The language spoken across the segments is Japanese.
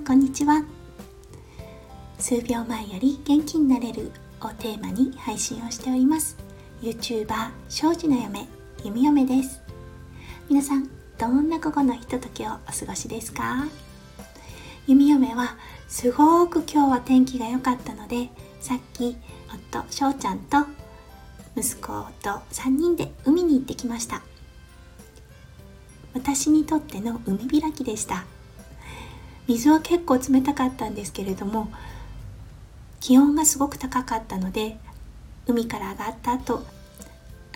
んこんにちは。数秒前より元気になれるをテーマに配信をしております。YouTuber 庄司の嫁弓嫁です。皆さんどんな午後のひとときをお過ごしですか？弓嫁はすごく今日は天気が良かったのでさっき夫翔ちゃんと息子と3人で海に行ってきました。私にとっての海開きでした。水は結構冷たかったんですけれども気温がすごく高かったので海から上がった後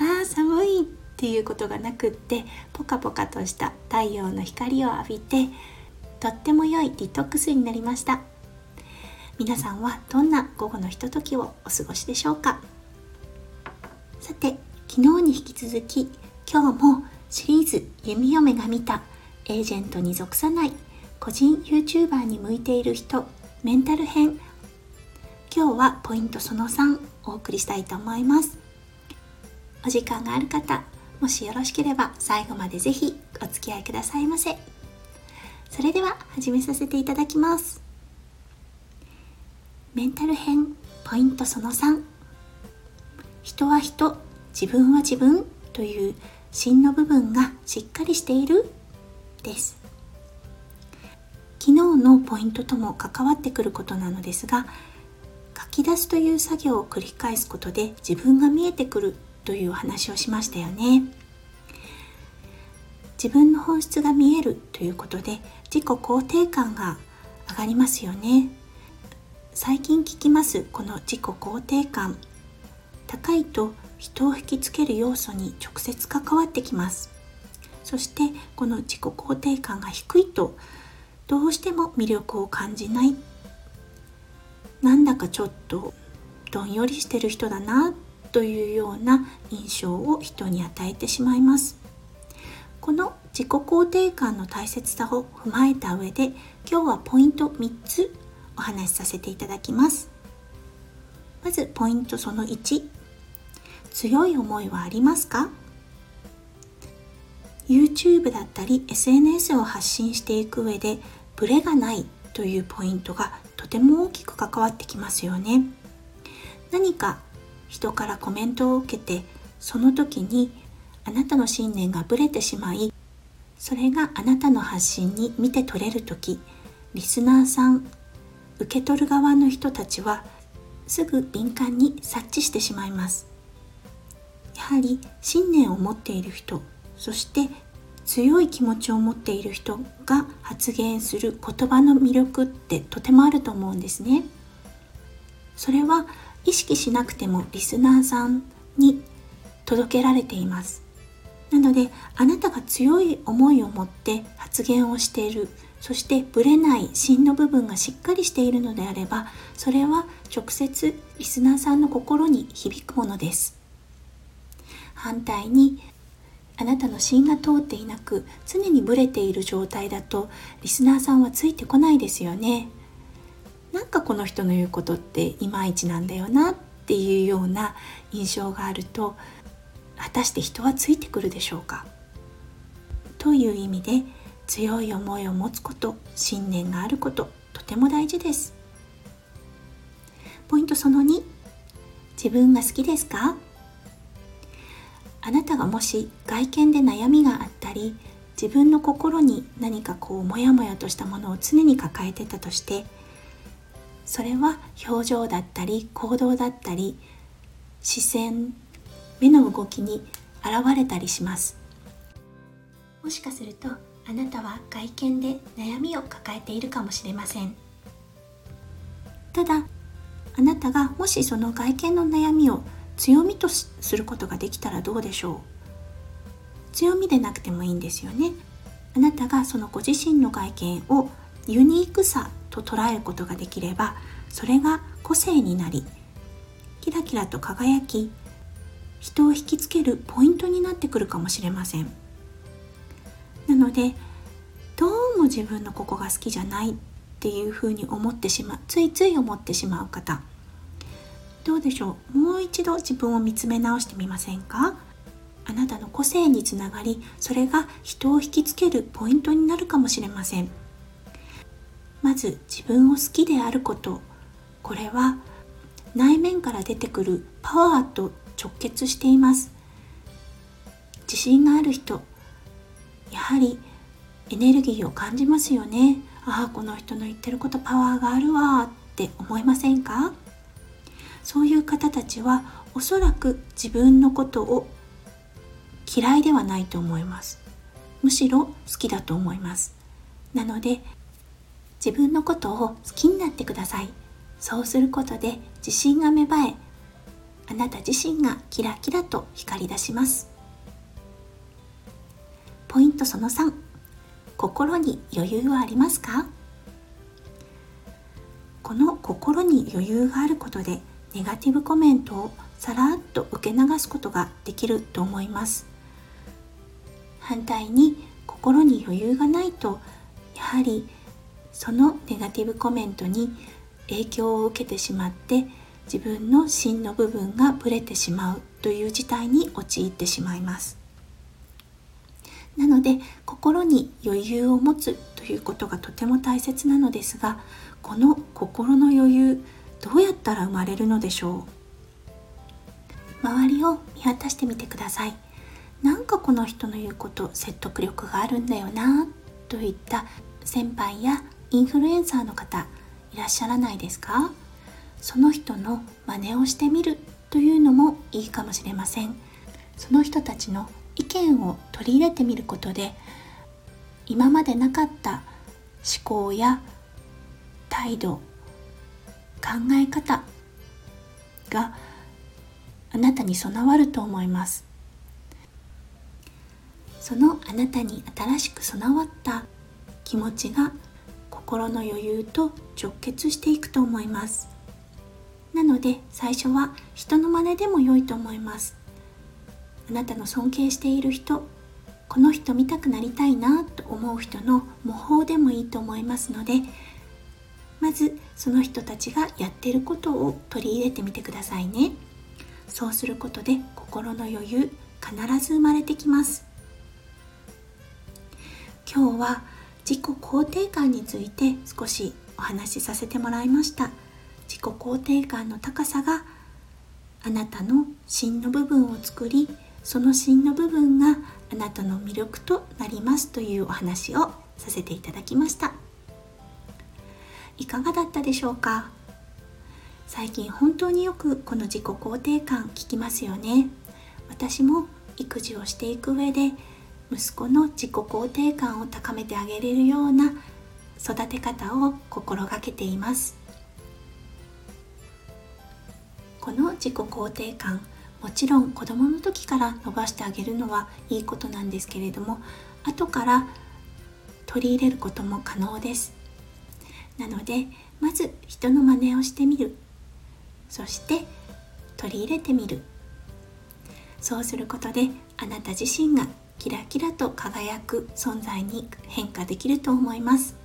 ああ寒いっていうことがなくってポカポカとした太陽の光を浴びてとっても良いディトックスになりました。皆さんはどんな午後のひとときをお過ごしでしょうか？さて昨日に引き続き今日もシリーズ「弓嫁が見たエージェントに属さない個人 YouTuber に向いている人メンタル編」今日はポイントその3お送りしたいと思います。お時間がある方もしよろしければ最後までぜひお付き合いくださいませ。それでは始めさせていただきます。メンタル編ポイントその3人は人自分は自分という芯の部分がしっかりしている？です。のポイントとも関わってくることなのですが書き出すという作業を繰り返すことで自分が見えてくるという話をしましたよね。自分の本質が見えるということで自己肯定感が上がりますよね。最近聞きますこの自己肯定感。高いと人を引きつける要素に直接関わってきます。そしてこの自己肯定感が低いとどうしても魅力を感じない。なんだかちょっとどんよりしてる人だなというような印象を人に与えてしまいます。この自己肯定感の大切さを踏まえた上で今日はポイント3つお話しさせていただきます。まずポイントその1強い思いはありますか？YouTube だったり SNS を発信していく上でブレがないというポイントがとても大きく関わってきますよね。何か人からコメントを受けてその時にあなたの信念がブレてしまいそれがあなたの発信に見て取れる時リスナーさん受け取る側の人たちはすぐ敏感に察知してしまいます。やはり信念を持っている人そして強い気持ちを持っている人が発言する言葉の魅力ってとてもあると思うんですね。それは意識しなくてもリスナーさんに届けられています。なのであなたが強い思いを持って発言をしているそしてブレない芯の部分がしっかりしているのであればそれは直接リスナーさんの心に響くものです。反対にあなたの芯が通っていなく常にブレている状態だとリスナーさんはついてこないですよね。なんかこの人の言うことっていまいちなんだよなっていうような印象があると果たして人はついてくるでしょうか？という意味で強い思いを持つこと信念があることとても大事です。ポイントその2自分が好きですか？あなたがもし外見で悩みがあったり自分の心に何かこうモヤモヤとしたものを常に抱えてたとしてそれは表情だったり行動だったり視線目の動きに現れたりします。もしかするとあなたは外見で悩みを抱えているかもしれません。ただあなたがもしその外見の悩みを強みとすることができたらどうでしょう？強みでなくてもいいんですよね。あなたがそのご自身の外見をユニークさと捉えることができればそれが個性になりキラキラと輝き人を引きつけるポイントになってくるかもしれません。なのでどうも自分のここが好きじゃないっていうふうに思ってしまうついつい思ってしまう方どうでしょう？もう一度自分を見つめ直してみませんか？あなたの個性につながりそれが人を引きつけるポイントになるかもしれません。まず自分を好きであること。これは内面から出てくるパワーと直結しています。自信がある人。やはりエネルギーを感じますよね。ああこの人の言ってることパワーがあるわって思いませんか？そういう方たちはおそらく自分のことを嫌いではないと思います。むしろ好きだと思います。なので自分のことを好きになってください。そうすることで自信が芽生えあなた自身がキラキラと光り出します。ポイントその3心に余裕はありますか？この心に余裕があることでネガティブコメントをさらっと受け流すことができると思います。反対に心に余裕がないとやはりそのネガティブコメントに影響を受けてしまって自分の芯の部分がぶれてしまうという事態に陥ってしまいます。なので心に余裕を持つということがとても大切なのですがこの心の余裕どうやったら生まれるのでしょう？周りを見渡してみてください。なんかこの人の言うこと説得力があるんだよなといった先輩やインフルエンサーの方いらっしゃらないですか？その人の真似をしてみるというのもいいかもしれません。その人たちの意見を取り入れてみることで今までなかった思考や態度考え方があなたに備わると思います。そのあなたに新しく備わった気持ちが心の余裕と直結していくと思います。なので最初は人の真似でも良いと思います。あなたの尊敬している人この人見たくなりたいなと思う人の模倣でもいいと思いますのでまずその人たちがやってることを取り入れてみてくださいね。そうすることで心の余裕必ず生まれてきます。今日は自己肯定感について少しお話しさせてもらいました。自己肯定感の高さがあなたの芯の部分を作りその芯の部分があなたの魅力となりますというお話をさせていただきました。いかがだったでしょうか？最近本当によくこの自己肯定感聞きますよね。私も育児をしていく上で息子の自己肯定感を高めてあげれるような育て方を心がけています。この自己肯定感もちろん子供の時から伸ばしてあげるのはいいことなんですけれども後から取り入れることも可能です。なのでまず人の真似をしてみる。そして取り入れてみる。そうすることであなた自身がキラキラと輝く存在に変化できると思います。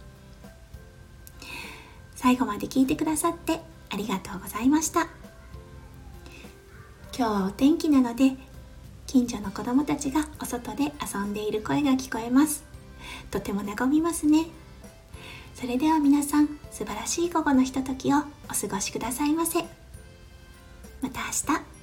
最後まで聞いてくださってありがとうございました。今日はお天気なので近所の子供たちがお外で遊んでいる声が聞こえます。とても和みますね。それでは皆さん素晴らしい午後のひとときをお過ごしくださいませ。また明日。